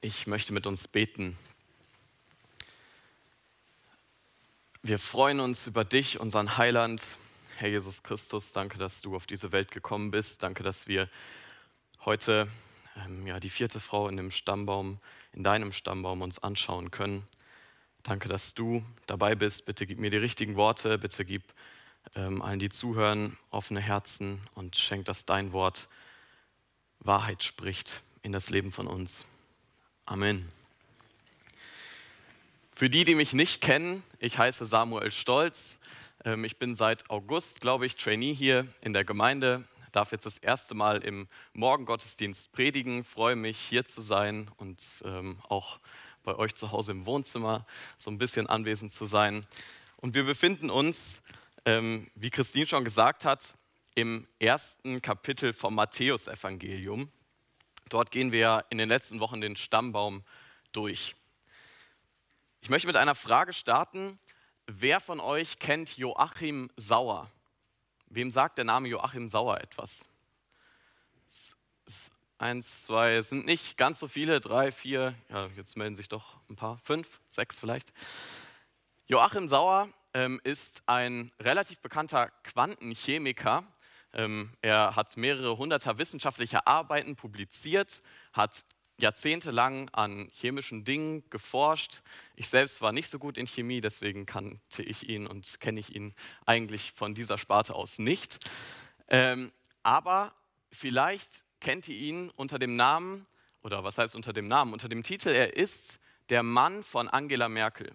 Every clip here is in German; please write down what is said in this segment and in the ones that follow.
Ich möchte mit uns beten. Wir freuen uns über dich, unseren Heiland, Herr Jesus Christus. Danke, dass du auf diese Welt gekommen bist. Danke, dass wir heute ähm, ja, die vierte Frau in dem Stammbaum, in deinem Stammbaum uns anschauen können. Danke, dass du dabei bist. Bitte gib mir die richtigen Worte. Bitte gib ähm, allen, die zuhören, offene Herzen und schenk, dass dein Wort Wahrheit spricht in das Leben von uns. Amen. Für die, die mich nicht kennen, ich heiße Samuel Stolz. Ähm, ich bin seit August, glaube ich, Trainee hier in der Gemeinde. Darf jetzt das erste Mal im Morgengottesdienst predigen. Freue mich, hier zu sein und ähm, auch bei euch zu Hause im Wohnzimmer so ein bisschen anwesend zu sein. Und wir befinden uns, ähm, wie Christine schon gesagt hat, im ersten Kapitel vom Matthäusevangelium. Dort gehen wir in den letzten Wochen den Stammbaum durch. Ich möchte mit einer Frage starten. Wer von euch kennt Joachim Sauer? Wem sagt der Name Joachim Sauer etwas? Eins, zwei, es sind nicht ganz so viele, drei, vier, ja, jetzt melden sich doch ein paar, fünf, sechs vielleicht. Joachim Sauer ähm, ist ein relativ bekannter Quantenchemiker, er hat mehrere hunderter wissenschaftlicher Arbeiten publiziert, hat jahrzehntelang an chemischen Dingen geforscht. Ich selbst war nicht so gut in Chemie, deswegen kannte ich ihn und kenne ich ihn eigentlich von dieser Sparte aus nicht. Ähm, aber vielleicht kennt ihr ihn unter dem Namen, oder was heißt unter dem Namen, unter dem Titel, er ist der Mann von Angela Merkel.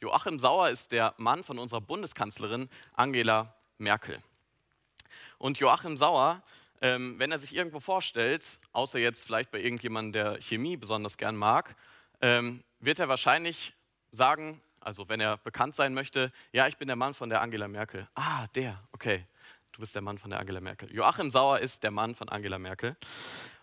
Joachim Sauer ist der Mann von unserer Bundeskanzlerin Angela Merkel. Und Joachim Sauer, ähm, wenn er sich irgendwo vorstellt, außer jetzt vielleicht bei irgendjemandem, der Chemie besonders gern mag, ähm, wird er wahrscheinlich sagen, also wenn er bekannt sein möchte, ja, ich bin der Mann von der Angela Merkel. Ah, der, okay, du bist der Mann von der Angela Merkel. Joachim Sauer ist der Mann von Angela Merkel.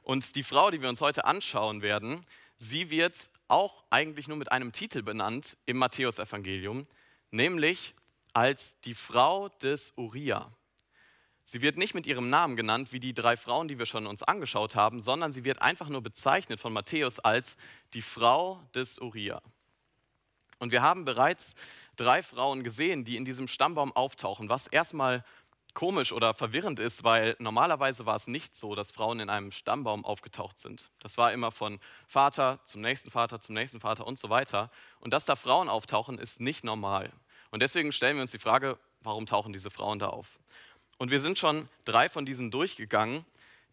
Und die Frau, die wir uns heute anschauen werden, sie wird auch eigentlich nur mit einem Titel benannt im Matthäusevangelium, nämlich als die Frau des Uriah. Sie wird nicht mit ihrem Namen genannt, wie die drei Frauen, die wir schon uns angeschaut haben, sondern sie wird einfach nur bezeichnet von Matthäus als die Frau des Uriah. Und wir haben bereits drei Frauen gesehen, die in diesem Stammbaum auftauchen, was erstmal komisch oder verwirrend ist, weil normalerweise war es nicht so, dass Frauen in einem Stammbaum aufgetaucht sind. Das war immer von Vater zum nächsten Vater, zum nächsten Vater und so weiter. Und dass da Frauen auftauchen, ist nicht normal. Und deswegen stellen wir uns die Frage, warum tauchen diese Frauen da auf? Und wir sind schon drei von diesen durchgegangen.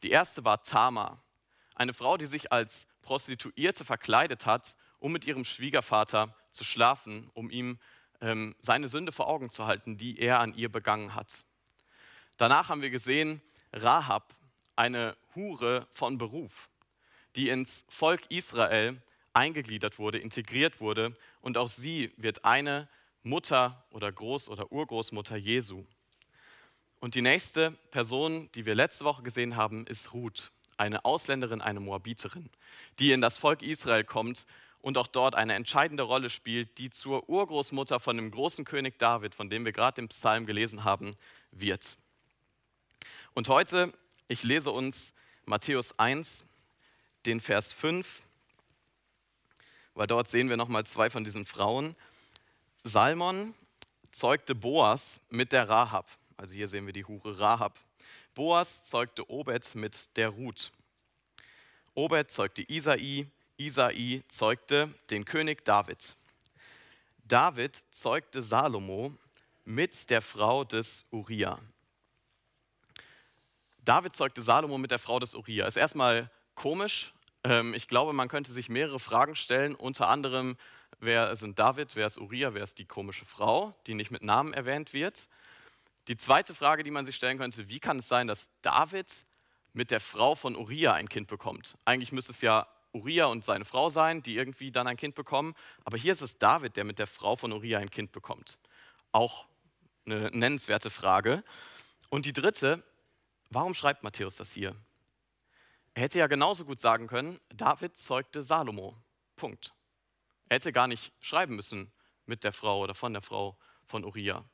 Die erste war Tama, eine Frau, die sich als Prostituierte verkleidet hat, um mit ihrem Schwiegervater zu schlafen, um ihm ähm, seine Sünde vor Augen zu halten, die er an ihr begangen hat. Danach haben wir gesehen Rahab, eine Hure von Beruf, die ins Volk Israel eingegliedert wurde, integriert wurde und auch sie wird eine Mutter oder Groß- oder Urgroßmutter Jesu. Und die nächste Person, die wir letzte Woche gesehen haben, ist Ruth, eine Ausländerin, eine Moabiterin, die in das Volk Israel kommt und auch dort eine entscheidende Rolle spielt, die zur Urgroßmutter von dem großen König David, von dem wir gerade im Psalm gelesen haben, wird. Und heute, ich lese uns Matthäus 1, den Vers 5, weil dort sehen wir nochmal zwei von diesen Frauen. Salmon zeugte Boas mit der Rahab. Also hier sehen wir die Hure Rahab. Boas zeugte Obed mit der Ruth. Obed zeugte Isai, Isai zeugte den König David. David zeugte Salomo mit der Frau des Uriah. David zeugte Salomo mit der Frau des Uriah. Ist erstmal komisch. Ähm, ich glaube, man könnte sich mehrere Fragen stellen. Unter anderem, wer sind David, wer ist Uriah, wer ist die komische Frau, die nicht mit Namen erwähnt wird. Die zweite Frage, die man sich stellen könnte, wie kann es sein, dass David mit der Frau von Uriah ein Kind bekommt? Eigentlich müsste es ja Uriah und seine Frau sein, die irgendwie dann ein Kind bekommen. Aber hier ist es David, der mit der Frau von Uriah ein Kind bekommt. Auch eine nennenswerte Frage. Und die dritte, warum schreibt Matthäus das hier? Er hätte ja genauso gut sagen können, David zeugte Salomo. Punkt. Er hätte gar nicht schreiben müssen mit der Frau oder von der Frau von Uriah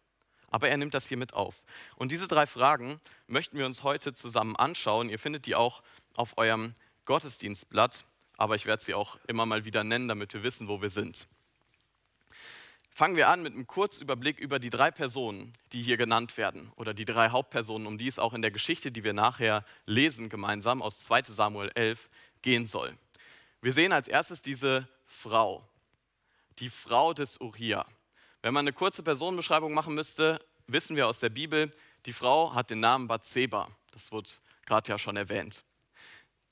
aber er nimmt das hier mit auf. Und diese drei Fragen möchten wir uns heute zusammen anschauen. Ihr findet die auch auf eurem Gottesdienstblatt aber ich werde sie auch immer mal wieder nennen, damit wir wissen, wo wir sind. Fangen wir an mit einem Kurzüberblick über die drei Personen, die hier genannt werden, oder die drei Hauptpersonen, um die es auch in der Geschichte, die wir nachher lesen, gemeinsam aus 2 Samuel 11 gehen soll. Wir sehen als erstes diese Frau, die Frau des Uriah. Wenn man eine kurze Personenbeschreibung machen müsste, wissen wir aus der Bibel, die Frau hat den Namen Bathseba. Das wurde gerade ja schon erwähnt.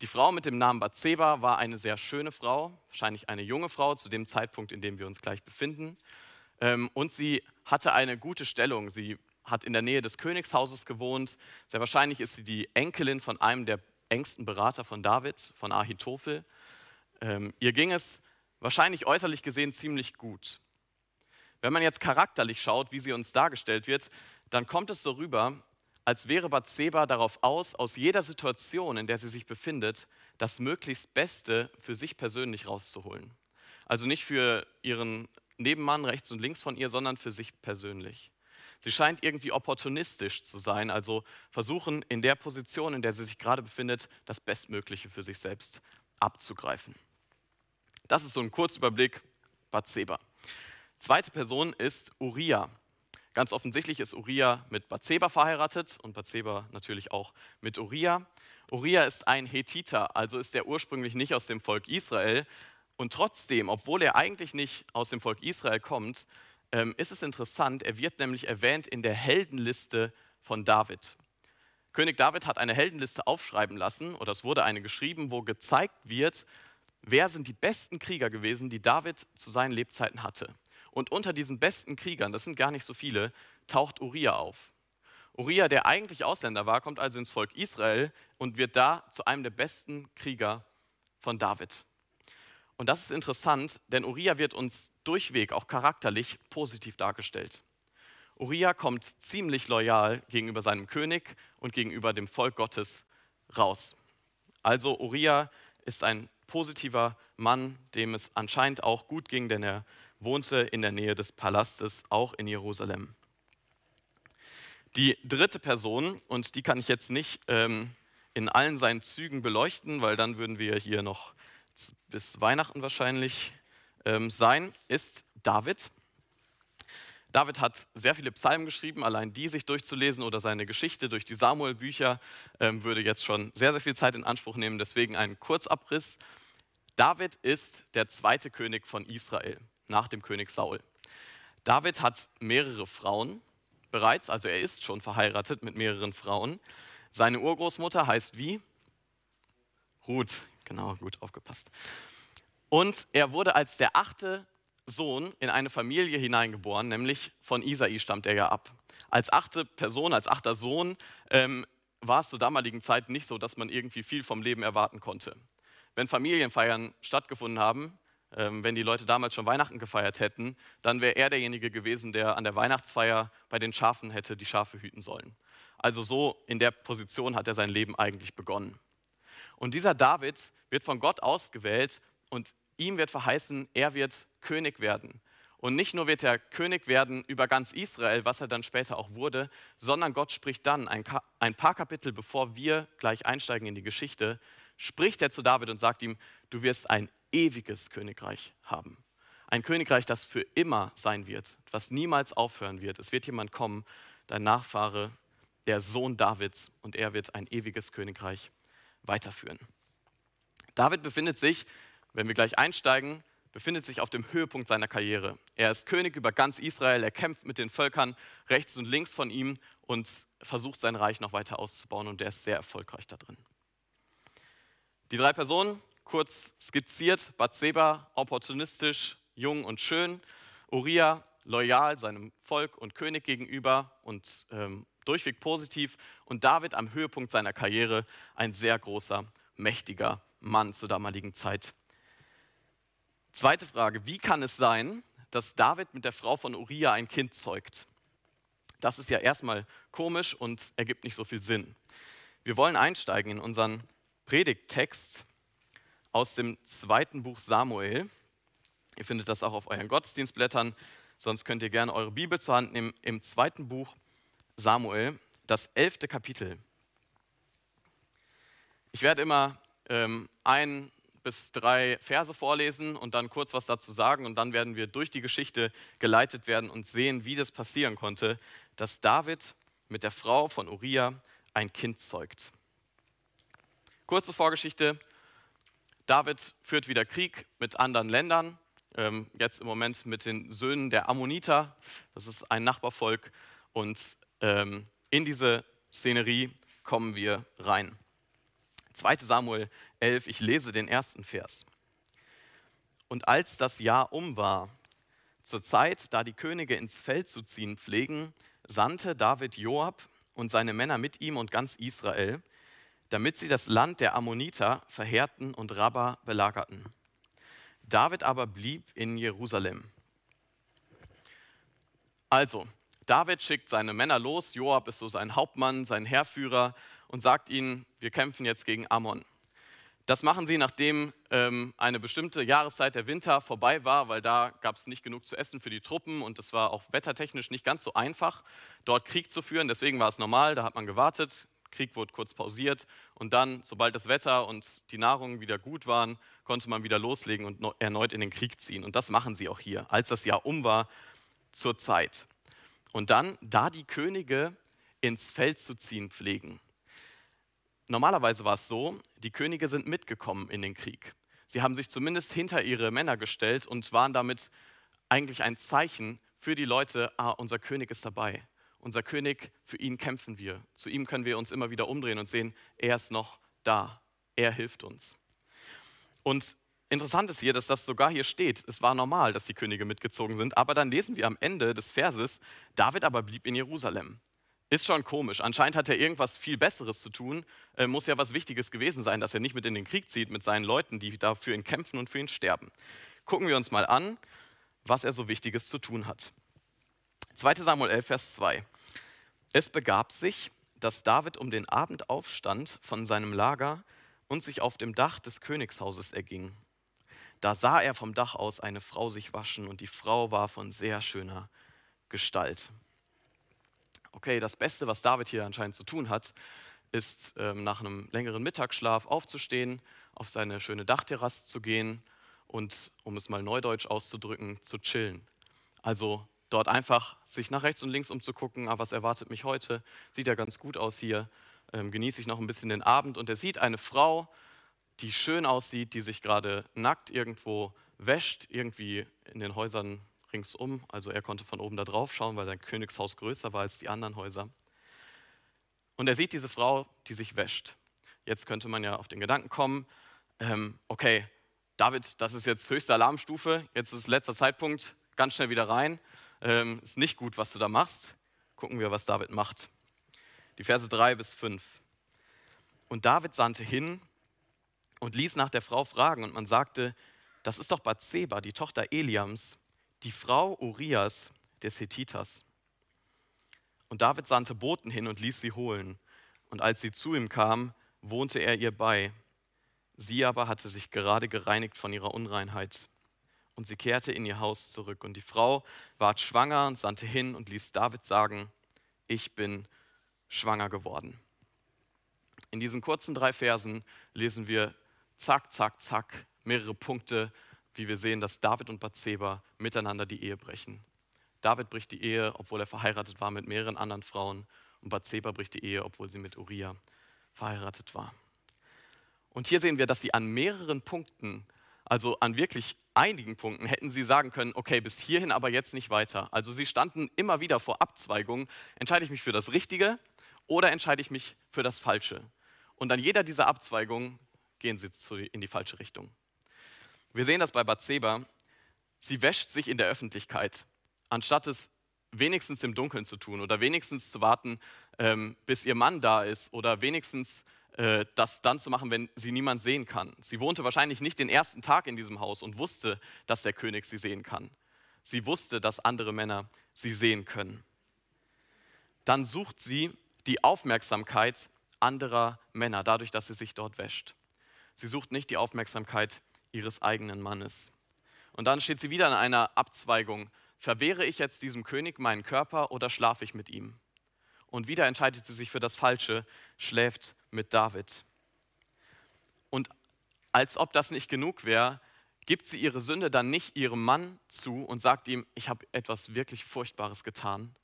Die Frau mit dem Namen Bathseba war eine sehr schöne Frau, wahrscheinlich eine junge Frau zu dem Zeitpunkt, in dem wir uns gleich befinden. Ähm, und sie hatte eine gute Stellung. Sie hat in der Nähe des Königshauses gewohnt. Sehr wahrscheinlich ist sie die Enkelin von einem der engsten Berater von David, von Ahitophel. Ähm, ihr ging es wahrscheinlich äußerlich gesehen ziemlich gut. Wenn man jetzt charakterlich schaut, wie sie uns dargestellt wird, dann kommt es so rüber, als wäre Bathseba darauf aus, aus jeder Situation, in der sie sich befindet, das möglichst Beste für sich persönlich rauszuholen. Also nicht für ihren Nebenmann rechts und links von ihr, sondern für sich persönlich. Sie scheint irgendwie opportunistisch zu sein, also versuchen in der Position, in der sie sich gerade befindet, das Bestmögliche für sich selbst abzugreifen. Das ist so ein Kurzüberblick Bathseba. Zweite Person ist Uriah. Ganz offensichtlich ist Uriah mit Bathseba verheiratet und Bathseba natürlich auch mit Uriah. Uriah ist ein Hethiter, also ist er ursprünglich nicht aus dem Volk Israel. Und trotzdem, obwohl er eigentlich nicht aus dem Volk Israel kommt, ähm, ist es interessant, er wird nämlich erwähnt in der Heldenliste von David. König David hat eine Heldenliste aufschreiben lassen, oder es wurde eine geschrieben, wo gezeigt wird, wer sind die besten Krieger gewesen, die David zu seinen Lebzeiten hatte. Und unter diesen besten Kriegern, das sind gar nicht so viele, taucht Uriah auf. Uriah, der eigentlich Ausländer war, kommt also ins Volk Israel und wird da zu einem der besten Krieger von David. Und das ist interessant, denn Uriah wird uns durchweg, auch charakterlich, positiv dargestellt. Uriah kommt ziemlich loyal gegenüber seinem König und gegenüber dem Volk Gottes raus. Also Uriah ist ein positiver Mann, dem es anscheinend auch gut ging, denn er wohnte in der Nähe des Palastes, auch in Jerusalem. Die dritte Person, und die kann ich jetzt nicht ähm, in allen seinen Zügen beleuchten, weil dann würden wir hier noch bis Weihnachten wahrscheinlich ähm, sein, ist David. David hat sehr viele Psalmen geschrieben, allein die sich durchzulesen oder seine Geschichte durch die Samuel-Bücher ähm, würde jetzt schon sehr, sehr viel Zeit in Anspruch nehmen. Deswegen ein Kurzabriss. David ist der zweite König von Israel nach dem König Saul. David hat mehrere Frauen bereits, also er ist schon verheiratet mit mehreren Frauen. Seine Urgroßmutter heißt wie? Ruth, genau, gut aufgepasst. Und er wurde als der achte Sohn in eine Familie hineingeboren, nämlich von Isai stammt er ja ab. Als achte Person, als achter Sohn ähm, war es zur damaligen Zeit nicht so, dass man irgendwie viel vom Leben erwarten konnte. Wenn Familienfeiern stattgefunden haben, wenn die Leute damals schon Weihnachten gefeiert hätten, dann wäre er derjenige gewesen, der an der Weihnachtsfeier bei den Schafen hätte die Schafe hüten sollen. Also so in der Position hat er sein Leben eigentlich begonnen. Und dieser David wird von Gott ausgewählt und ihm wird verheißen, er wird König werden. Und nicht nur wird er König werden über ganz Israel, was er dann später auch wurde, sondern Gott spricht dann, ein, ein paar Kapitel bevor wir gleich einsteigen in die Geschichte, spricht er zu David und sagt ihm, du wirst ein ewiges Königreich haben. Ein Königreich, das für immer sein wird, was niemals aufhören wird. Es wird jemand kommen, dein Nachfahre, der Sohn Davids, und er wird ein ewiges Königreich weiterführen. David befindet sich, wenn wir gleich einsteigen, befindet sich auf dem Höhepunkt seiner Karriere. Er ist König über ganz Israel, er kämpft mit den Völkern rechts und links von ihm und versucht sein Reich noch weiter auszubauen und er ist sehr erfolgreich da drin. Die drei Personen, kurz skizziert, Bathseba opportunistisch, jung und schön, Uriah loyal seinem Volk und König gegenüber und ähm, durchweg positiv. Und David am Höhepunkt seiner Karriere ein sehr großer, mächtiger Mann zur damaligen Zeit. Zweite Frage, wie kann es sein, dass David mit der Frau von Uriah ein Kind zeugt? Das ist ja erstmal komisch und ergibt nicht so viel Sinn. Wir wollen einsteigen in unseren Predigttext aus dem zweiten Buch Samuel. Ihr findet das auch auf euren Gottesdienstblättern, sonst könnt ihr gerne eure Bibel zur Hand nehmen. Im zweiten Buch Samuel, das elfte Kapitel. Ich werde immer ähm, ein bis drei Verse vorlesen und dann kurz was dazu sagen und dann werden wir durch die Geschichte geleitet werden und sehen, wie das passieren konnte, dass David mit der Frau von Uriah ein Kind zeugt. Kurze Vorgeschichte. David führt wieder Krieg mit anderen Ländern, ähm, jetzt im Moment mit den Söhnen der Ammoniter, das ist ein Nachbarvolk, und ähm, in diese Szenerie kommen wir rein. 2 Samuel 11, ich lese den ersten Vers. Und als das Jahr um war, zur Zeit, da die Könige ins Feld zu ziehen pflegen, sandte David Joab und seine Männer mit ihm und ganz Israel, damit sie das Land der Ammoniter verheerten und Rabba belagerten. David aber blieb in Jerusalem. Also, David schickt seine Männer los, Joab ist so sein Hauptmann, sein Heerführer und sagt ihnen, wir kämpfen jetzt gegen Ammon. Das machen sie, nachdem ähm, eine bestimmte Jahreszeit der Winter vorbei war, weil da gab es nicht genug zu essen für die Truppen und es war auch wettertechnisch nicht ganz so einfach, dort Krieg zu führen. Deswegen war es normal, da hat man gewartet, Krieg wurde kurz pausiert und dann, sobald das Wetter und die Nahrung wieder gut waren, konnte man wieder loslegen und erneut in den Krieg ziehen. Und das machen sie auch hier, als das Jahr um war, zur Zeit. Und dann, da die Könige ins Feld zu ziehen pflegen. Normalerweise war es so, die Könige sind mitgekommen in den Krieg. Sie haben sich zumindest hinter ihre Männer gestellt und waren damit eigentlich ein Zeichen für die Leute, ah, unser König ist dabei. Unser König, für ihn kämpfen wir. Zu ihm können wir uns immer wieder umdrehen und sehen, er ist noch da. Er hilft uns. Und interessant ist hier, dass das sogar hier steht. Es war normal, dass die Könige mitgezogen sind. Aber dann lesen wir am Ende des Verses, David aber blieb in Jerusalem. Ist schon komisch. Anscheinend hat er irgendwas viel Besseres zu tun. Äh, muss ja was Wichtiges gewesen sein, dass er nicht mit in den Krieg zieht mit seinen Leuten, die da für ihn kämpfen und für ihn sterben. Gucken wir uns mal an, was er so Wichtiges zu tun hat. 2 Samuel 11, Vers 2. Es begab sich, dass David um den Abend aufstand von seinem Lager und sich auf dem Dach des Königshauses erging. Da sah er vom Dach aus eine Frau sich waschen und die Frau war von sehr schöner Gestalt okay, das Beste, was David hier anscheinend zu tun hat, ist ähm, nach einem längeren Mittagsschlaf aufzustehen, auf seine schöne Dachterrasse zu gehen und, um es mal neudeutsch auszudrücken, zu chillen. Also dort einfach sich nach rechts und links umzugucken, ah, was erwartet mich heute, sieht ja ganz gut aus hier, ähm, genieße ich noch ein bisschen den Abend und er sieht eine Frau, die schön aussieht, die sich gerade nackt irgendwo wäscht, irgendwie in den Häusern ringsum. Also er konnte von oben da drauf schauen, weil sein Königshaus größer war als die anderen Häuser. Und er sieht diese Frau, die sich wäscht. Jetzt könnte man ja auf den Gedanken kommen, ähm, okay, David, das ist jetzt höchste Alarmstufe, jetzt ist letzter Zeitpunkt, ganz schnell wieder rein. Ähm, ist nicht gut, was du da machst. Gucken wir, was David macht. Die Verse 3 bis 5. Und David sandte hin und ließ nach der Frau fragen und man sagte, das ist doch Bathseba, die Tochter Eliams, die Frau Urias des Hethiters. Und David sandte Boten hin und ließ sie holen. Und als sie zu ihm kam, wohnte er ihr bei. Sie aber hatte sich gerade gereinigt von ihrer Unreinheit. Und sie kehrte in ihr Haus zurück. Und die Frau ward schwanger und sandte hin und ließ David sagen, ich bin schwanger geworden. In diesen kurzen drei Versen lesen wir zack, zack, zack mehrere Punkte wie wir sehen, dass David und Bathseba miteinander die Ehe brechen. David bricht die Ehe, obwohl er verheiratet war mit mehreren anderen Frauen, und Bathseba bricht die Ehe, obwohl sie mit Uriah verheiratet war. Und hier sehen wir, dass sie an mehreren Punkten, also an wirklich einigen Punkten, hätten sie sagen können, okay, bis hierhin aber jetzt nicht weiter. Also sie standen immer wieder vor Abzweigungen, entscheide ich mich für das Richtige oder entscheide ich mich für das Falsche. Und an jeder dieser Abzweigungen gehen sie in die falsche Richtung. Wir sehen das bei Bathseba. Sie wäscht sich in der Öffentlichkeit, anstatt es wenigstens im Dunkeln zu tun oder wenigstens zu warten, ähm, bis ihr Mann da ist oder wenigstens das dann zu machen, wenn sie niemand sehen kann. Sie wohnte wahrscheinlich nicht den ersten Tag in diesem Haus und wusste, dass der König sie sehen kann. Sie wusste, dass andere Männer sie sehen können. Dann sucht sie die Aufmerksamkeit anderer Männer, dadurch, dass sie sich dort wäscht. Sie sucht nicht die Aufmerksamkeit ihres eigenen Mannes. Und dann steht sie wieder in einer Abzweigung. Verwehre ich jetzt diesem König meinen Körper oder schlafe ich mit ihm? Und wieder entscheidet sie sich für das Falsche, schläft mit David. Und als ob das nicht genug wäre, gibt sie ihre Sünde dann nicht ihrem Mann zu und sagt ihm, ich habe etwas wirklich Furchtbares getan,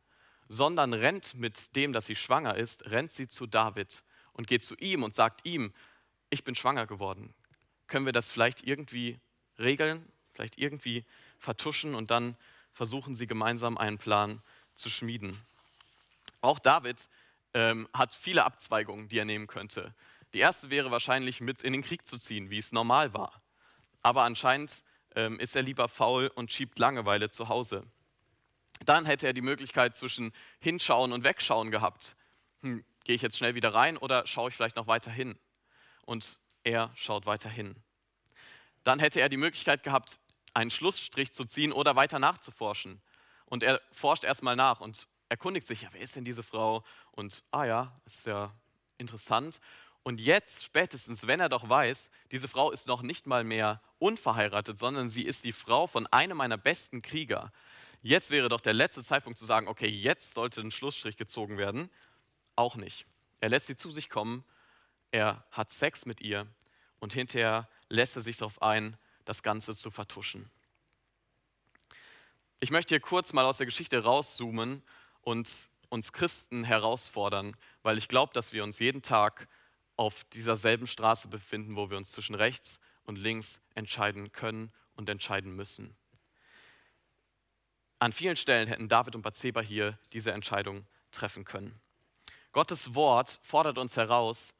sondern rennt mit dem, dass sie schwanger ist, rennt sie zu David und geht zu ihm und sagt ihm, ich bin schwanger geworden. Können wir das vielleicht irgendwie regeln, vielleicht irgendwie vertuschen und dann versuchen sie gemeinsam einen Plan zu schmieden. Auch David ähm, hat viele Abzweigungen, die er nehmen könnte. Die erste wäre wahrscheinlich mit in den Krieg zu ziehen, wie es normal war. Aber anscheinend ähm, ist er lieber faul und schiebt Langeweile zu Hause. Dann hätte er die Möglichkeit zwischen hinschauen und wegschauen gehabt. Hm, Gehe ich jetzt schnell wieder rein oder schaue ich vielleicht noch weiter hin? Und er schaut weiter hin. Dann hätte er die Möglichkeit gehabt, einen Schlussstrich zu ziehen oder weiter nachzuforschen. Und er forscht erstmal nach und erkundigt sich, ja, wer ist denn diese Frau? Und, ah ja, ist ja interessant. Und jetzt, spätestens, wenn er doch weiß, diese Frau ist noch nicht mal mehr unverheiratet, sondern sie ist die Frau von einem meiner besten Krieger. Jetzt wäre doch der letzte Zeitpunkt zu sagen, okay, jetzt sollte ein Schlussstrich gezogen werden. Auch nicht. Er lässt sie zu sich kommen, er hat Sex mit ihr und hinterher lässt er sich darauf ein, das Ganze zu vertuschen. Ich möchte hier kurz mal aus der Geschichte rauszoomen und uns Christen herausfordern, weil ich glaube, dass wir uns jeden Tag auf dieser selben Straße befinden, wo wir uns zwischen rechts und links entscheiden können und entscheiden müssen. An vielen Stellen hätten David und Bathseba hier diese Entscheidung treffen können. Gottes Wort fordert uns heraus,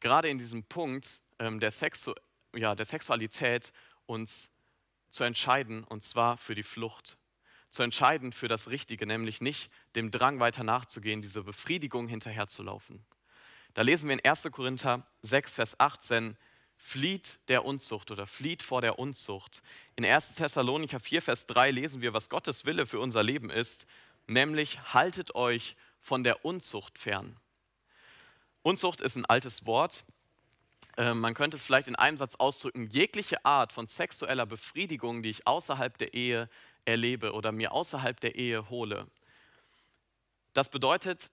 gerade in diesem Punkt ähm, der, Sexu ja, der Sexualität uns zu entscheiden, und zwar für die Flucht. Zu entscheiden für das Richtige, nämlich nicht dem Drang weiter nachzugehen, diese Befriedigung hinterherzulaufen. Da lesen wir in 1. Korinther 6, Vers 18, flieht der Unzucht oder flieht vor der Unzucht. In 1. Thessalonicher 4, Vers 3 lesen wir, was Gottes Wille für unser Leben ist, nämlich haltet euch von der Unzucht fern. Unzucht ist ein altes Wort. Ähm, man könnte es vielleicht in einem Satz ausdrücken, jegliche Art von sexueller Befriedigung, die ich außerhalb der Ehe erlebe oder mir außerhalb der Ehe hole. Das bedeutet,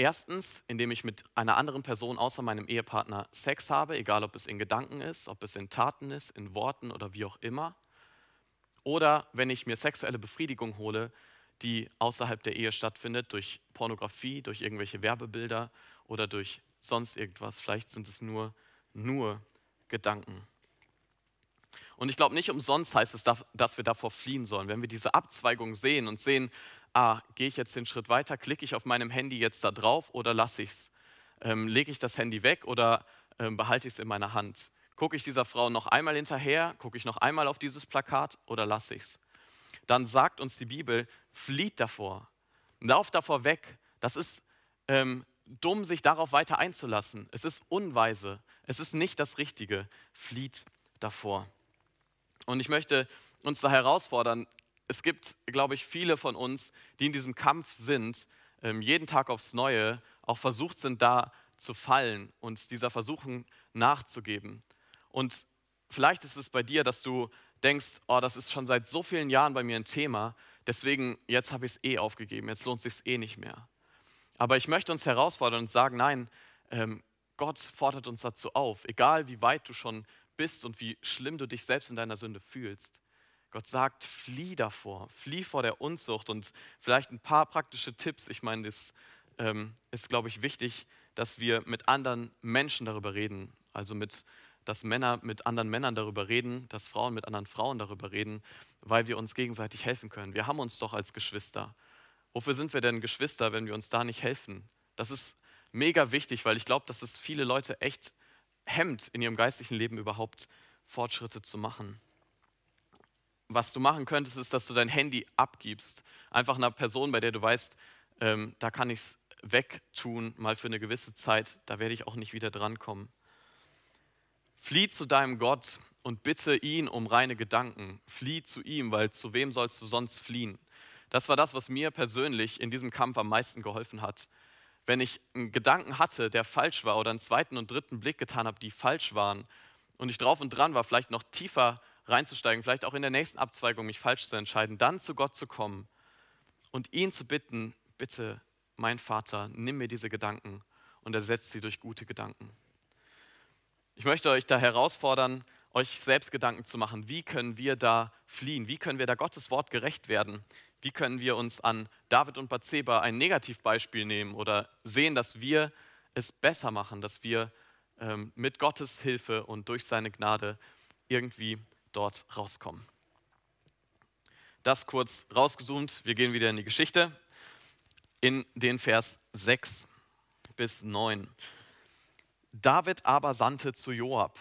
Erstens, indem ich mit einer anderen Person außer meinem Ehepartner Sex habe, egal ob es in Gedanken ist, ob es in Taten ist, in Worten oder wie auch immer. Oder wenn ich mir sexuelle Befriedigung hole, die außerhalb der Ehe stattfindet, durch Pornografie, durch irgendwelche Werbebilder oder durch sonst irgendwas. Vielleicht sind es nur, nur Gedanken. Und ich glaube, nicht umsonst heißt es, dass wir davor fliehen sollen. Wenn wir diese Abzweigung sehen und sehen, ah, gehe ich jetzt den Schritt weiter, klicke ich auf meinem Handy jetzt da drauf oder lasse ich es? Ähm, lege ich das Handy weg oder ähm, behalte ich es in meiner Hand? Gucke ich dieser Frau noch einmal hinterher? Gucke ich noch einmal auf dieses Plakat oder lasse ich es? Dann sagt uns die Bibel, flieht davor, lauf davor weg. Das ist ähm, dumm, sich darauf weiter einzulassen. Es ist unweise. Es ist nicht das Richtige. Flieht davor. Und ich möchte uns da herausfordern, es gibt, glaube ich, viele von uns, die in diesem Kampf sind, ähm, jeden Tag aufs Neue, auch versucht sind, da zu fallen und dieser Versuchung nachzugeben. Und vielleicht ist es bei dir, dass du denkst, oh, das ist schon seit so vielen Jahren bei mir ein Thema, deswegen jetzt habe ich es eh aufgegeben, jetzt lohnt es sich eh nicht mehr. Aber ich möchte uns herausfordern und sagen, nein, ähm, Gott fordert uns dazu auf, egal wie weit du schon bist und wie schlimm du dich selbst in deiner Sünde fühlst. Gott sagt, flieh davor, flieh vor der Unzucht und vielleicht ein paar praktische Tipps. Ich meine, das ähm, ist, glaube ich, wichtig, dass wir mit anderen Menschen darüber reden. Also mit, dass Männer mit anderen Männern darüber reden, dass Frauen mit anderen Frauen darüber reden, weil wir uns gegenseitig helfen können. Wir haben uns doch als Geschwister. Wofür sind wir denn Geschwister, wenn wir uns da nicht helfen? Das ist mega wichtig, weil ich glaube, dass es viele Leute echt hemmt, in ihrem geistlichen Leben überhaupt Fortschritte zu machen was du machen könntest, ist, dass du dein Handy abgibst. Einfach einer Person, bei der du weißt, ähm, da kann ich es wegtun, mal für eine gewisse Zeit, da werde ich auch nicht wieder drankommen. Flieh zu deinem Gott und bitte ihn um reine Gedanken. Flieh zu ihm, weil zu wem sollst du sonst fliehen? Das war das, was mir persönlich in diesem Kampf am meisten geholfen hat. Wenn ich einen Gedanken hatte, der falsch war, oder einen zweiten und dritten Blick getan habe, die falsch waren, und ich drauf und dran war, vielleicht noch tiefer reinzusteigen, vielleicht auch in der nächsten Abzweigung mich falsch zu entscheiden, dann zu Gott zu kommen und ihn zu bitten, bitte, mein Vater, nimm mir diese Gedanken und ersetze sie durch gute Gedanken. Ich möchte euch da herausfordern, euch selbst Gedanken zu machen, wie können wir da fliehen, wie können wir da Gottes Wort gerecht werden, wie können wir uns an David und Bathseba ein Negativbeispiel nehmen oder sehen, dass wir es besser machen, dass wir ähm, mit Gottes Hilfe und durch seine Gnade irgendwie dort rauskommen. Das kurz rausgezoomt, wir gehen wieder in die Geschichte, in den Vers 6 bis 9. David aber sandte zu Joab,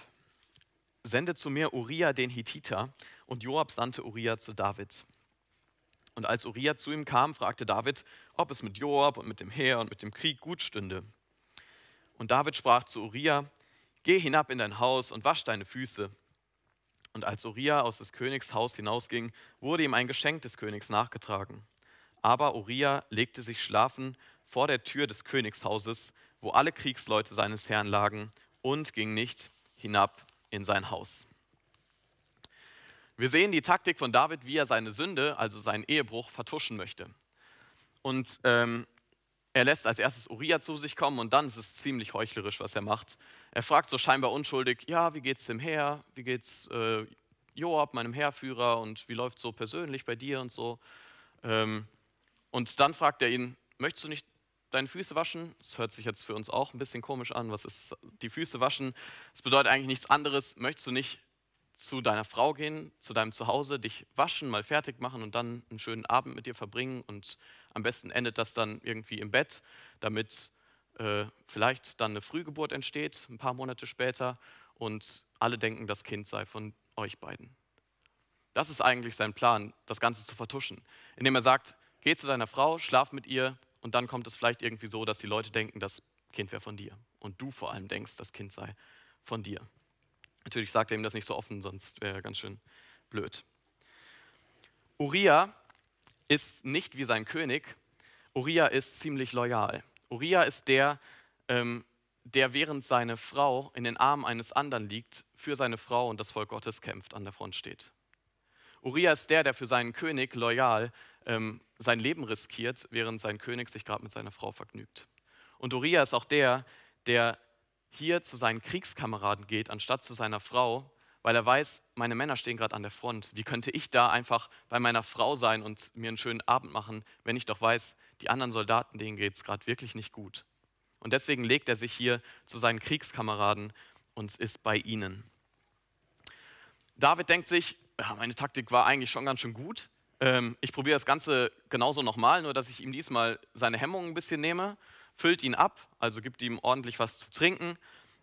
sende zu mir Uriah den Hittiter, und Joab sandte Uriah zu David. Und als Uriah zu ihm kam, fragte David, ob es mit Joab und mit dem Heer und mit dem Krieg gut stünde. Und David sprach zu Uriah, geh hinab in dein Haus und wasch deine Füße. Und als Uriah aus des Königs Haus hinausging, wurde ihm ein Geschenk des Königs nachgetragen. Aber Uriah legte sich schlafen vor der Tür des Königshauses, wo alle Kriegsleute seines Herrn lagen, und ging nicht hinab in sein Haus. Wir sehen die Taktik von David, wie er seine Sünde, also seinen Ehebruch, vertuschen möchte. Und ähm, er lässt als erstes Uriah zu sich kommen und dann ist es ziemlich heuchlerisch, was er macht. Er fragt so scheinbar unschuldig, ja, wie geht's dem Heer? Wie geht's äh, Joab, meinem Heerführer und wie läuft so persönlich bei dir und so? Ähm, und dann fragt er ihn, möchtest du nicht deine Füße waschen? Das hört sich jetzt für uns auch ein bisschen komisch an. Was ist die Füße waschen? Das bedeutet eigentlich nichts anderes. Möchtest du nicht zu deiner Frau gehen, zu deinem Zuhause, dich waschen, mal fertig machen und dann einen schönen Abend mit dir verbringen und am besten endet das dann irgendwie im Bett, damit äh, vielleicht dann eine Frühgeburt entsteht, ein paar Monate später und alle denken, das Kind sei von euch beiden. Das ist eigentlich sein Plan, das Ganze zu vertuschen, indem er sagt, geh zu deiner Frau, schlaf mit ihr und dann kommt es vielleicht irgendwie so, dass die Leute denken, das Kind wäre von dir und du vor allem denkst, das Kind sei von dir. Natürlich sagt er ihm das nicht so offen, sonst wäre er ganz schön blöd. Uriah ist nicht wie sein König. Uriah ist ziemlich loyal. Uriah ist der, ähm, der während seine Frau in den Armen eines anderen liegt, für seine Frau und das Volk Gottes kämpft, an der Front steht. Uriah ist der, der für seinen König loyal ähm, sein Leben riskiert, während sein König sich gerade mit seiner Frau vergnügt. Und Uriah ist auch der, der hier zu seinen Kriegskameraden geht, anstatt zu seiner Frau, weil er weiß, meine Männer stehen gerade an der Front. Wie könnte ich da einfach bei meiner Frau sein und mir einen schönen Abend machen, wenn ich doch weiß, die anderen Soldaten, denen geht es gerade wirklich nicht gut. Und deswegen legt er sich hier zu seinen Kriegskameraden und ist bei ihnen. David denkt sich, ja, meine Taktik war eigentlich schon ganz schön gut. Ähm, ich probiere das Ganze genauso nochmal, nur dass ich ihm diesmal seine Hemmungen ein bisschen nehme füllt ihn ab, also gibt ihm ordentlich was zu trinken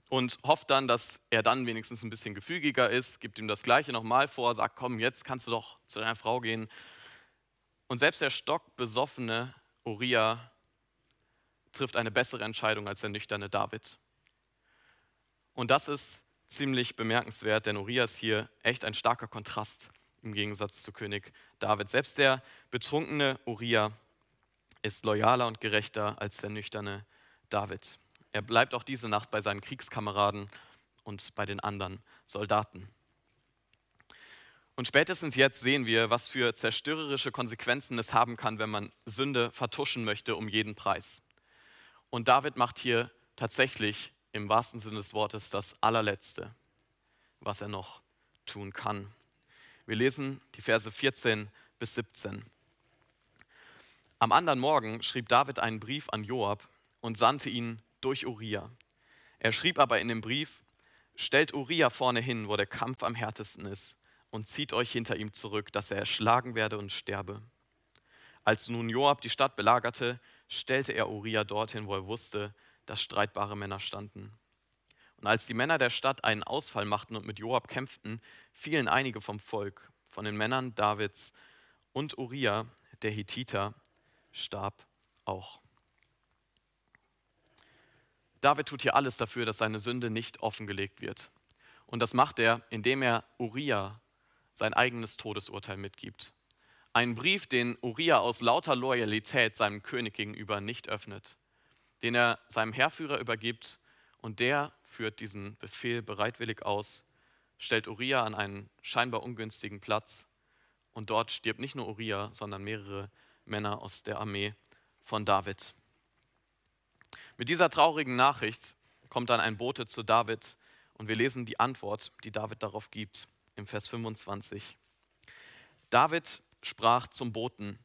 und hofft dann, dass er dann wenigstens ein bisschen gefügiger ist, gibt ihm das Gleiche nochmal vor, sagt, komm, jetzt kannst du doch zu deiner Frau gehen. Und selbst der stockbesoffene Uriah trifft eine bessere Entscheidung als der nüchterne David. Und das ist ziemlich bemerkenswert, denn Uriah ist hier echt ein starker Kontrast im Gegensatz zu König David. Selbst der betrunkene Uriah ist loyaler und gerechter als der nüchterne David. Er bleibt auch diese Nacht bei seinen Kriegskameraden und bei den anderen Soldaten. Und spätestens jetzt sehen wir, was für zerstörerische Konsequenzen es haben kann, wenn man Sünde vertuschen möchte um jeden Preis. Und David macht hier tatsächlich im wahrsten Sinne des Wortes das allerletzte, was er noch tun kann. Wir lesen die Verse 14 bis 17. Am anderen Morgen schrieb David einen Brief an Joab und sandte ihn durch Uriah. Er schrieb aber in dem Brief, stellt Uriah vorne hin, wo der Kampf am härtesten ist, und zieht euch hinter ihm zurück, dass er erschlagen werde und sterbe. Als nun Joab die Stadt belagerte, stellte er Uriah dorthin, wo er wusste, dass streitbare Männer standen. Und als die Männer der Stadt einen Ausfall machten und mit Joab kämpften, fielen einige vom Volk, von den Männern Davids und Uriah, der Hittiter, starb auch. David tut hier alles dafür, dass seine Sünde nicht offengelegt wird. Und das macht er, indem er Uriah sein eigenes Todesurteil mitgibt. Einen Brief, den Uriah aus lauter Loyalität seinem König gegenüber nicht öffnet, den er seinem Heerführer übergibt und der führt diesen Befehl bereitwillig aus, stellt Uriah an einen scheinbar ungünstigen Platz und dort stirbt nicht nur Uriah, sondern mehrere Männer aus der Armee von David. Mit dieser traurigen Nachricht kommt dann ein Bote zu David Und wir lesen die Antwort, die David darauf gibt, im Vers 25. David sprach zum Boten,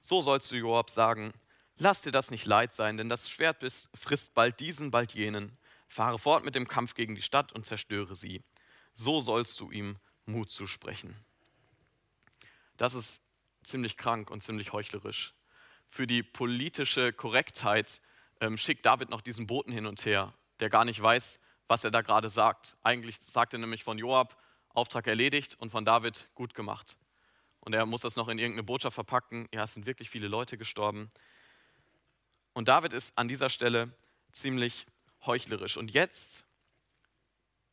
so sollst du Joab sagen, lass dir das nicht leid sein, denn das Schwert frisst bald diesen, bald jenen. Fahre fort mit dem Kampf gegen die Stadt und zerstöre sie. So sollst du ihm Mut zusprechen. Das ist ziemlich krank und ziemlich heuchlerisch. Für die politische Korrektheit ähm, schickt David noch diesen Boten hin und her, der gar nicht weiß, was er da gerade sagt. Eigentlich sagt er nämlich von Joab, Auftrag erledigt und von David gut gemacht. Und er muss das noch in irgendeine Botschaft verpacken. Ja, es sind wirklich viele Leute gestorben. Und David ist an dieser Stelle ziemlich heuchlerisch. Und jetzt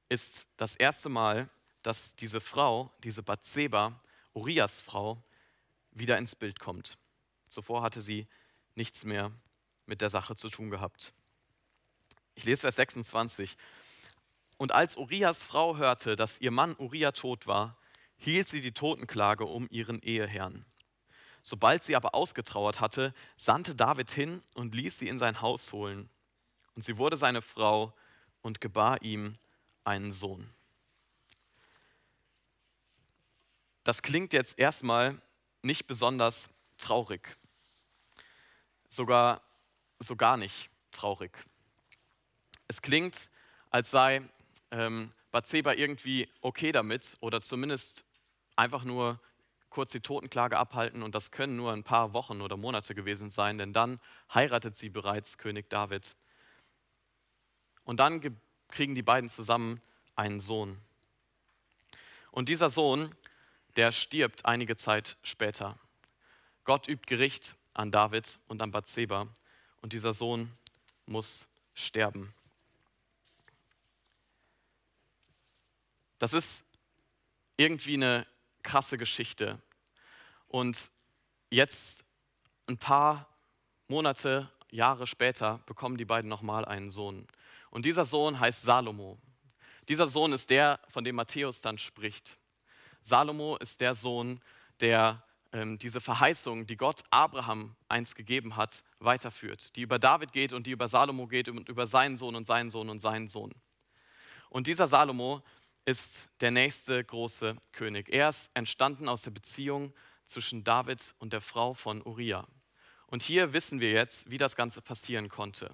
ist das erste Mal, dass diese Frau, diese Bathseba, Urias Frau, wieder ins Bild kommt. Zuvor hatte sie nichts mehr mit der Sache zu tun gehabt. Ich lese Vers 26. Und als Urias Frau hörte, dass ihr Mann Uria tot war, hielt sie die Totenklage um ihren Eheherrn. Sobald sie aber ausgetrauert hatte, sandte David hin und ließ sie in sein Haus holen. Und sie wurde seine Frau und gebar ihm einen Sohn. Das klingt jetzt erstmal nicht besonders traurig, sogar so gar nicht traurig. Es klingt, als sei ähm, Bathseba irgendwie okay damit oder zumindest einfach nur kurz die Totenklage abhalten und das können nur ein paar Wochen oder Monate gewesen sein, denn dann heiratet sie bereits König David. Und dann kriegen die beiden zusammen einen Sohn. Und dieser Sohn, der stirbt einige Zeit später. Gott übt Gericht an David und an Bathseba und dieser Sohn muss sterben. Das ist irgendwie eine krasse Geschichte. Und jetzt, ein paar Monate, Jahre später, bekommen die beiden nochmal einen Sohn. Und dieser Sohn heißt Salomo. Dieser Sohn ist der, von dem Matthäus dann spricht. Salomo ist der Sohn, der ähm, diese Verheißung, die Gott Abraham einst gegeben hat, weiterführt, die über David geht und die über Salomo geht und über seinen Sohn und seinen Sohn und seinen Sohn. Und dieser Salomo ist der nächste große König. Er ist entstanden aus der Beziehung zwischen David und der Frau von Uriah. Und hier wissen wir jetzt, wie das Ganze passieren konnte.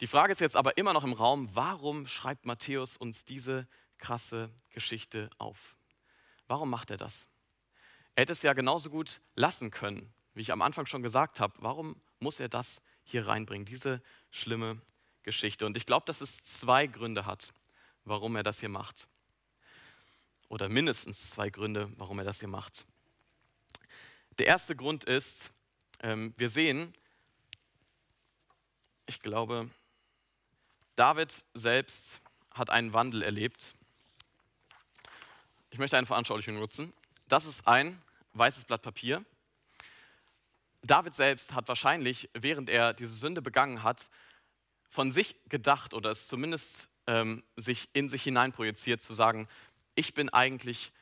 Die Frage ist jetzt aber immer noch im Raum, warum schreibt Matthäus uns diese krasse Geschichte auf? Warum macht er das? Er hätte es ja genauso gut lassen können, wie ich am Anfang schon gesagt habe. Warum muss er das hier reinbringen, diese schlimme Geschichte? Und ich glaube, dass es zwei Gründe hat warum er das hier macht. Oder mindestens zwei Gründe, warum er das hier macht. Der erste Grund ist, ähm, wir sehen, ich glaube, David selbst hat einen Wandel erlebt. Ich möchte eine Veranschaulichung nutzen. Das ist ein weißes Blatt Papier. David selbst hat wahrscheinlich, während er diese Sünde begangen hat, von sich gedacht oder es zumindest ähm, sich in sich hineinprojiziert, zu sagen, ich bin eigentlich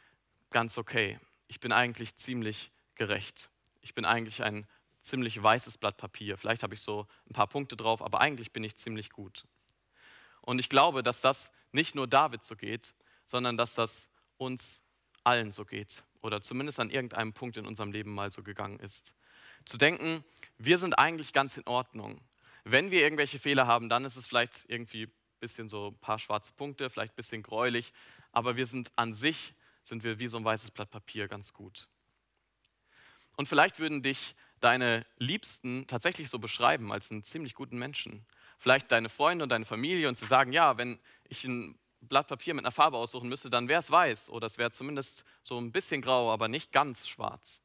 ganz okay, ich bin eigentlich ziemlich gerecht, ich bin eigentlich ein ziemlich weißes Blatt Papier, vielleicht habe ich so ein paar Punkte drauf, aber eigentlich bin ich ziemlich gut. Und ich glaube, dass das nicht nur David so geht, sondern dass das uns allen so geht oder zumindest an irgendeinem Punkt in unserem Leben mal so gegangen ist. Zu denken, wir sind eigentlich ganz in Ordnung. Wenn wir irgendwelche Fehler haben, dann ist es vielleicht irgendwie bisschen so ein paar schwarze Punkte, vielleicht ein bisschen gräulich, aber wir sind an sich, sind wir wie so ein weißes Blatt Papier ganz gut. Und vielleicht würden dich deine Liebsten tatsächlich so beschreiben als einen ziemlich guten Menschen. Vielleicht deine Freunde und deine Familie und sie sagen, ja, wenn ich ein Blatt Papier mit einer Farbe aussuchen müsste, dann wäre es weiß oder es wäre zumindest so ein bisschen grau, aber nicht ganz schwarz.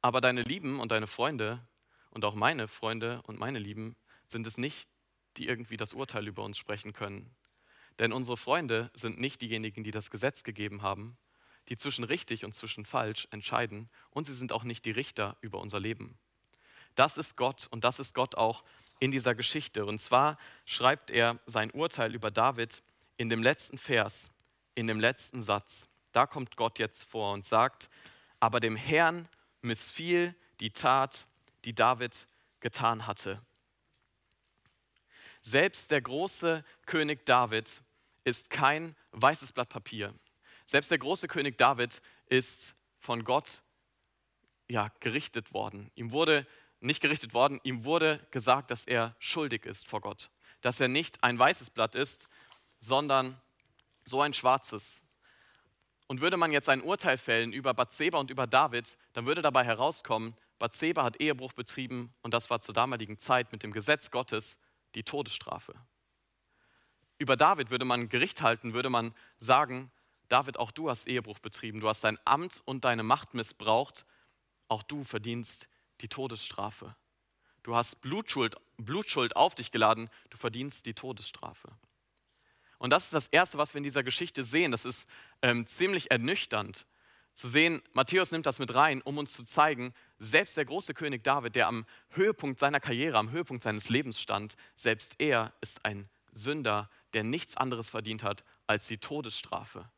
Aber deine Lieben und deine Freunde und auch meine Freunde und meine Lieben sind es nicht, die irgendwie das Urteil über uns sprechen können. Denn unsere Freunde sind nicht diejenigen, die das Gesetz gegeben haben, die zwischen richtig und zwischen falsch entscheiden. Und sie sind auch nicht die Richter über unser Leben. Das ist Gott und das ist Gott auch in dieser Geschichte. Und zwar schreibt er sein Urteil über David in dem letzten Vers, in dem letzten Satz. Da kommt Gott jetzt vor und sagt, aber dem Herrn missfiel die Tat, die David getan hatte. Selbst der große König David ist kein weißes Blatt Papier. Selbst der große König David ist von Gott ja, gerichtet worden. Ihm wurde nicht gerichtet worden, ihm wurde gesagt, dass er schuldig ist vor Gott. Dass er nicht ein weißes Blatt ist, sondern so ein schwarzes. Und würde man jetzt ein Urteil fällen über Bathseba und über David, dann würde dabei herauskommen, Bathseba hat Ehebruch betrieben und das war zur damaligen Zeit mit dem Gesetz Gottes die Todesstrafe. Über David würde man Gericht halten, würde man sagen, David, auch du hast Ehebruch betrieben, du hast dein Amt und deine Macht missbraucht, auch du verdienst die Todesstrafe. Du hast Blutschuld, Blutschuld auf dich geladen, du verdienst die Todesstrafe. Und das ist das Erste, was wir in dieser Geschichte sehen. Das ist ähm, ziemlich ernüchternd zu sehen. Matthäus nimmt das mit rein, um uns zu zeigen, selbst der große König David, der am Höhepunkt seiner Karriere, am Höhepunkt seines Lebens stand, selbst er ist ein Sünder, der nichts anderes verdient hat als die Todesstrafe.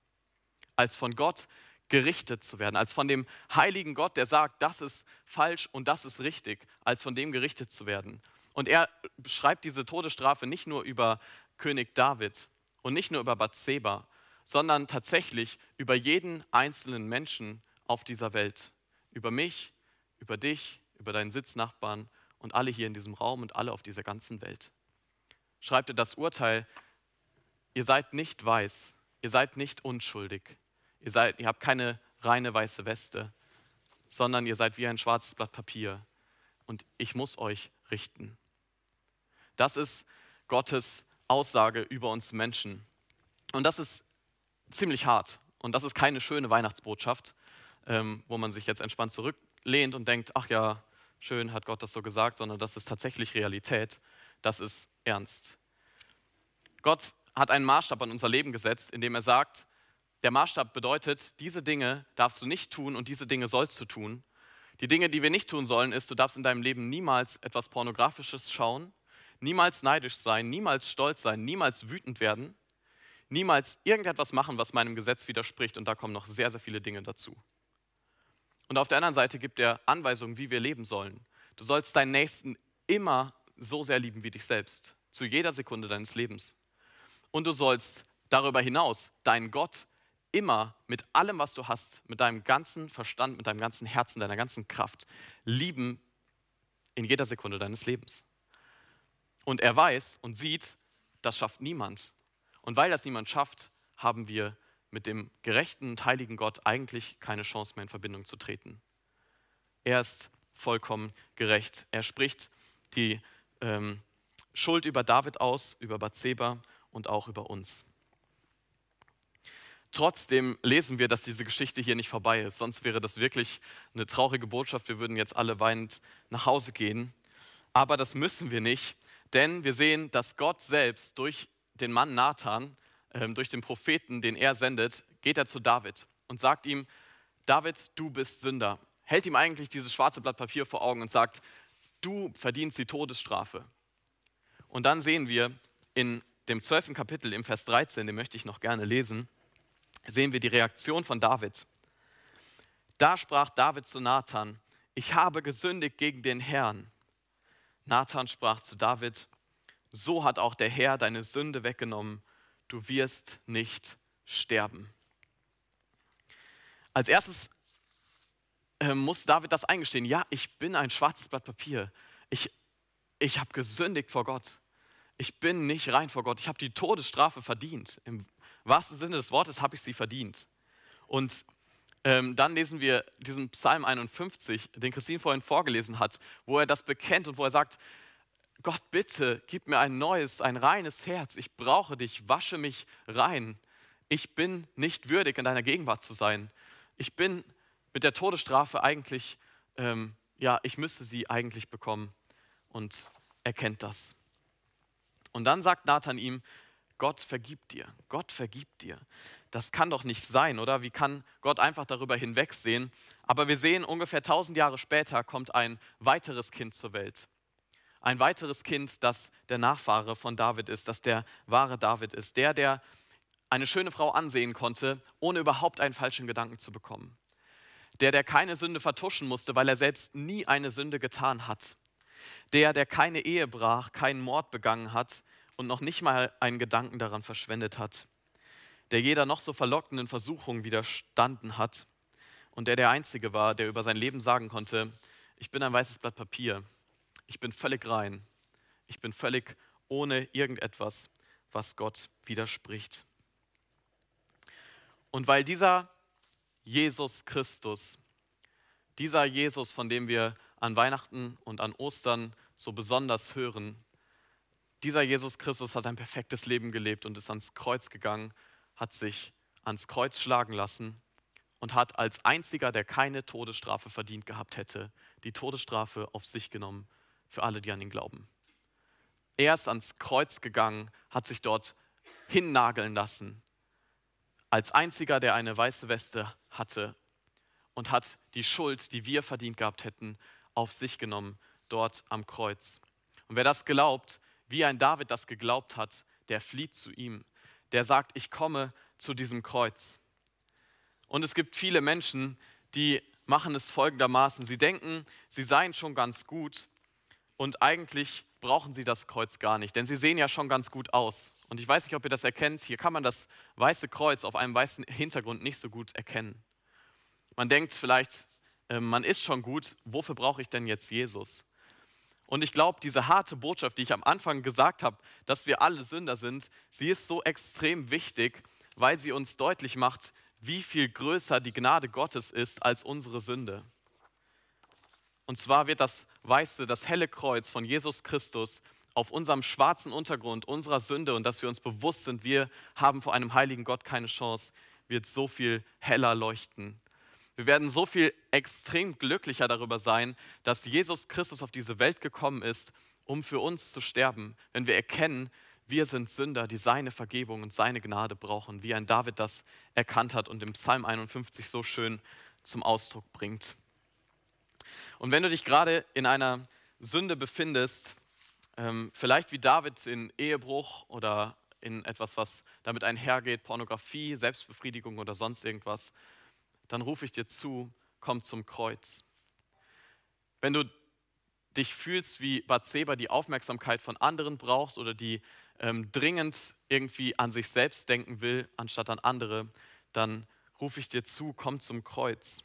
Als von Gott gerichtet zu werden, als von dem heiligen Gott, der sagt, das ist falsch und das ist richtig, als von dem gerichtet zu werden. Und er beschreibt diese Todesstrafe nicht nur über König David und nicht nur über Bathseba, sondern tatsächlich über jeden einzelnen Menschen auf dieser Welt. Über mich, über dich, über deinen Sitznachbarn und alle hier in diesem Raum und alle auf dieser ganzen Welt. Schreibt er das Urteil, ihr seid nicht weiß, ihr seid nicht unschuldig, Ihr, seid, ihr habt keine reine weiße Weste, sondern ihr seid wie ein schwarzes Blatt Papier und ich muss euch richten. Das ist Gottes Aussage über uns Menschen. Und das ist ziemlich hart und das ist keine schöne Weihnachtsbotschaft, ähm, wo man sich jetzt entspannt zurücklehnt und denkt, ach ja, schön hat Gott das so gesagt, sondern das ist tatsächlich Realität, das ist ernst. Gott hat einen Maßstab an unser Leben gesetzt, indem er sagt, der Maßstab bedeutet, diese Dinge darfst du nicht tun und diese Dinge sollst du tun. Die Dinge, die wir nicht tun sollen, ist, du darfst in deinem Leben niemals etwas Pornografisches schauen, niemals neidisch sein, niemals stolz sein, niemals wütend werden, niemals irgendetwas machen, was meinem Gesetz widerspricht. Und da kommen noch sehr, sehr viele Dinge dazu. Und auf der anderen Seite gibt er Anweisungen, wie wir leben sollen. Du sollst deinen Nächsten immer so sehr lieben wie dich selbst, zu jeder Sekunde deines Lebens. Und du sollst darüber hinaus deinen Gott immer mit allem, was du hast, mit deinem ganzen Verstand, mit deinem ganzen Herzen, deiner ganzen Kraft lieben in jeder Sekunde deines Lebens. Und er weiß und sieht, das schafft niemand. Und weil das niemand schafft, haben wir mit dem gerechten und heiligen Gott eigentlich keine Chance mehr in Verbindung zu treten. Er ist vollkommen gerecht. Er spricht die ähm, Schuld über David aus, über Bathseba und auch über uns. Trotzdem lesen wir, dass diese Geschichte hier nicht vorbei ist. Sonst wäre das wirklich eine traurige Botschaft. Wir würden jetzt alle weinend nach Hause gehen. Aber das müssen wir nicht, denn wir sehen, dass Gott selbst durch den Mann Nathan, ähm, durch den Propheten, den er sendet, geht er zu David und sagt ihm, David, du bist Sünder. Hält ihm eigentlich dieses schwarze Blatt Papier vor Augen und sagt, du verdienst die Todesstrafe. Und dann sehen wir in dem zwölften Kapitel im Vers 13, den möchte ich noch gerne lesen, sehen wir die Reaktion von David. Da sprach David zu Nathan, ich habe gesündigt gegen den Herrn. Nathan sprach zu David, so hat auch der Herr deine Sünde weggenommen, du wirst nicht sterben. Als erstes äh, muss David das eingestehen, ja, ich bin ein schwarzes Blatt Papier. Ich, ich habe gesündigt vor Gott. Ich bin nicht rein vor Gott. Ich habe die Todesstrafe verdient. Im wahrsten Sinne des Wortes habe ich sie verdient. Und ähm, dann lesen wir diesen Psalm 51, den Christine vorhin vorgelesen hat, wo er das bekennt und wo er sagt, Gott, bitte, gib mir ein neues, ein reines Herz. Ich brauche dich, wasche mich rein. Ich bin nicht würdig, in deiner Gegenwart zu sein. Ich bin mit der Todesstrafe eigentlich, ähm, ja, ich müsste sie eigentlich bekommen. Und er kennt das. Und dann sagt Nathan ihm, Gott vergibt dir. Gott vergibt dir. Das kann doch nicht sein, oder? Wie kann Gott einfach darüber hinwegsehen? Aber wir sehen, ungefähr 1000 Jahre später kommt ein weiteres Kind zur Welt. Ein weiteres Kind, das der Nachfahre von David ist, das der wahre David ist. Der, der eine schöne Frau ansehen konnte, ohne überhaupt einen falschen Gedanken zu bekommen. Der, der keine Sünde vertuschen musste, weil er selbst nie eine Sünde getan hat. Der, der keine Ehe brach, keinen Mord begangen hat, und noch nicht mal einen Gedanken daran verschwendet hat, der jeder noch so verlockenden Versuchung widerstanden hat und der der Einzige war, der über sein Leben sagen konnte, ich bin ein weißes Blatt Papier, ich bin völlig rein, ich bin völlig ohne irgendetwas, was Gott widerspricht. Und weil dieser Jesus Christus, dieser Jesus, von dem wir an Weihnachten und an Ostern so besonders hören, dieser Jesus Christus hat ein perfektes Leben gelebt und ist ans Kreuz gegangen, hat sich ans Kreuz schlagen lassen und hat als einziger, der keine Todesstrafe verdient gehabt hätte, die Todesstrafe auf sich genommen für alle, die an ihn glauben. Er ist ans Kreuz gegangen, hat sich dort hinnageln lassen, als einziger, der eine weiße Weste hatte und hat die Schuld, die wir verdient gehabt hätten, auf sich genommen, dort am Kreuz. Und wer das glaubt, wie ein David das geglaubt hat, der flieht zu ihm. Der sagt, ich komme zu diesem Kreuz. Und es gibt viele Menschen, die machen es folgendermaßen. Sie denken, sie seien schon ganz gut und eigentlich brauchen sie das Kreuz gar nicht, denn sie sehen ja schon ganz gut aus. Und ich weiß nicht, ob ihr das erkennt. Hier kann man das weiße Kreuz auf einem weißen Hintergrund nicht so gut erkennen. Man denkt vielleicht, äh, man ist schon gut, wofür brauche ich denn jetzt Jesus? Und ich glaube, diese harte Botschaft, die ich am Anfang gesagt habe, dass wir alle Sünder sind, sie ist so extrem wichtig, weil sie uns deutlich macht, wie viel größer die Gnade Gottes ist als unsere Sünde. Und zwar wird das weiße, das helle Kreuz von Jesus Christus auf unserem schwarzen Untergrund unserer Sünde und dass wir uns bewusst sind, wir haben vor einem heiligen Gott keine Chance, wird so viel heller leuchten. Wir werden so viel extrem glücklicher darüber sein, dass Jesus Christus auf diese Welt gekommen ist, um für uns zu sterben, wenn wir erkennen, wir sind Sünder, die seine Vergebung und seine Gnade brauchen, wie ein David das erkannt hat und im Psalm 51 so schön zum Ausdruck bringt. Und wenn du dich gerade in einer Sünde befindest, ähm, vielleicht wie David in Ehebruch oder in etwas, was damit einhergeht, Pornografie, Selbstbefriedigung oder sonst irgendwas, dann rufe ich dir zu, komm zum Kreuz. Wenn du dich fühlst, wie Bathseba die Aufmerksamkeit von anderen braucht oder die ähm, dringend irgendwie an sich selbst denken will, anstatt an andere, dann rufe ich dir zu, komm zum Kreuz.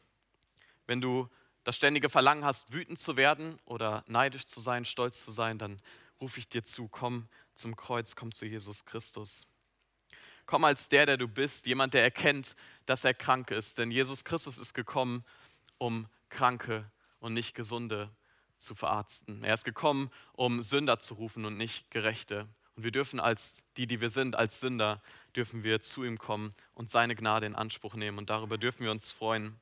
Wenn du das ständige Verlangen hast, wütend zu werden oder neidisch zu sein, stolz zu sein, dann rufe ich dir zu, komm zum Kreuz, komm zu Jesus Christus. Komm als der, der du bist, jemand, der erkennt, dass er krank ist. Denn Jesus Christus ist gekommen, um Kranke und nicht Gesunde zu verarzten. Er ist gekommen, um Sünder zu rufen und nicht Gerechte. Und wir dürfen als die, die wir sind, als Sünder, dürfen wir zu ihm kommen und seine Gnade in Anspruch nehmen. Und darüber dürfen wir uns freuen.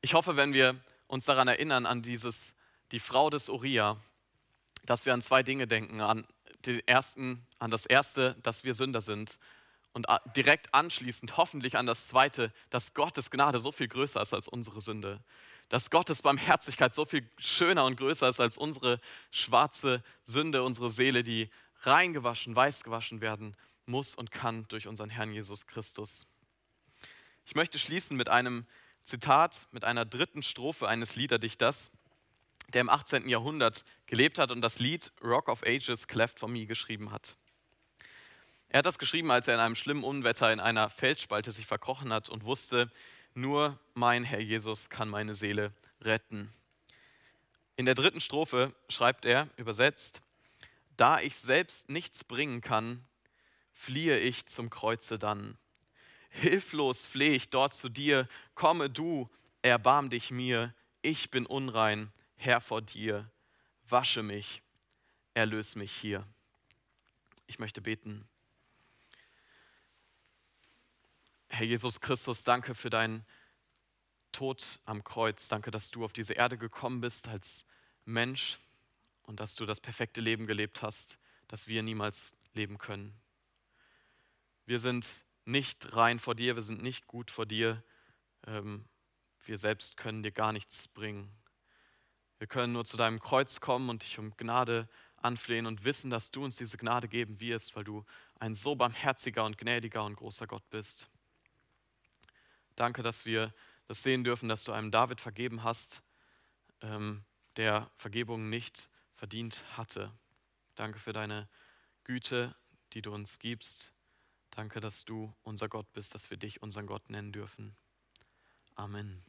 Ich hoffe, wenn wir uns daran erinnern, an dieses, die Frau des Uriah, dass wir an zwei Dinge denken. An den ersten, an das erste, dass wir Sünder sind und direkt anschließend hoffentlich an das zweite, dass Gottes Gnade so viel größer ist als unsere Sünde. Dass Gottes Barmherzigkeit so viel schöner und größer ist als unsere schwarze Sünde, unsere Seele, die reingewaschen, weiß gewaschen werden muss und kann durch unseren Herrn Jesus Christus. Ich möchte schließen mit einem Zitat, mit einer dritten Strophe eines Liederdichters der im 18. Jahrhundert gelebt hat und das Lied Rock of Ages Cleft for Me geschrieben hat. Er hat das geschrieben, als er in einem schlimmen Unwetter in einer Felsspalte sich verkrochen hat und wusste, nur mein Herr Jesus kann meine Seele retten. In der dritten Strophe schreibt er, übersetzt, da ich selbst nichts bringen kann, fliehe ich zum Kreuze dann. Hilflos flehe ich dort zu dir, komme du, erbarm dich mir, ich bin unrein, Herr vor dir, wasche mich, erlöse mich hier. Ich möchte beten. Herr Jesus Christus, danke für deinen Tod am Kreuz. Danke, dass du auf diese Erde gekommen bist als Mensch und dass du das perfekte Leben gelebt hast, das wir niemals leben können. Wir sind nicht rein vor dir, wir sind nicht gut vor dir. Ähm, wir selbst können dir gar nichts bringen. Wir können nur zu deinem Kreuz kommen und dich um Gnade anflehen und wissen, dass du uns diese Gnade geben wirst, weil du ein so barmherziger und gnädiger und großer Gott bist. Danke, dass wir das sehen dürfen, dass du einem David vergeben hast, ähm, der Vergebung nicht verdient hatte. Danke für deine Güte, die du uns gibst. Danke, dass du unser Gott bist, dass wir dich unseren Gott nennen dürfen. Amen.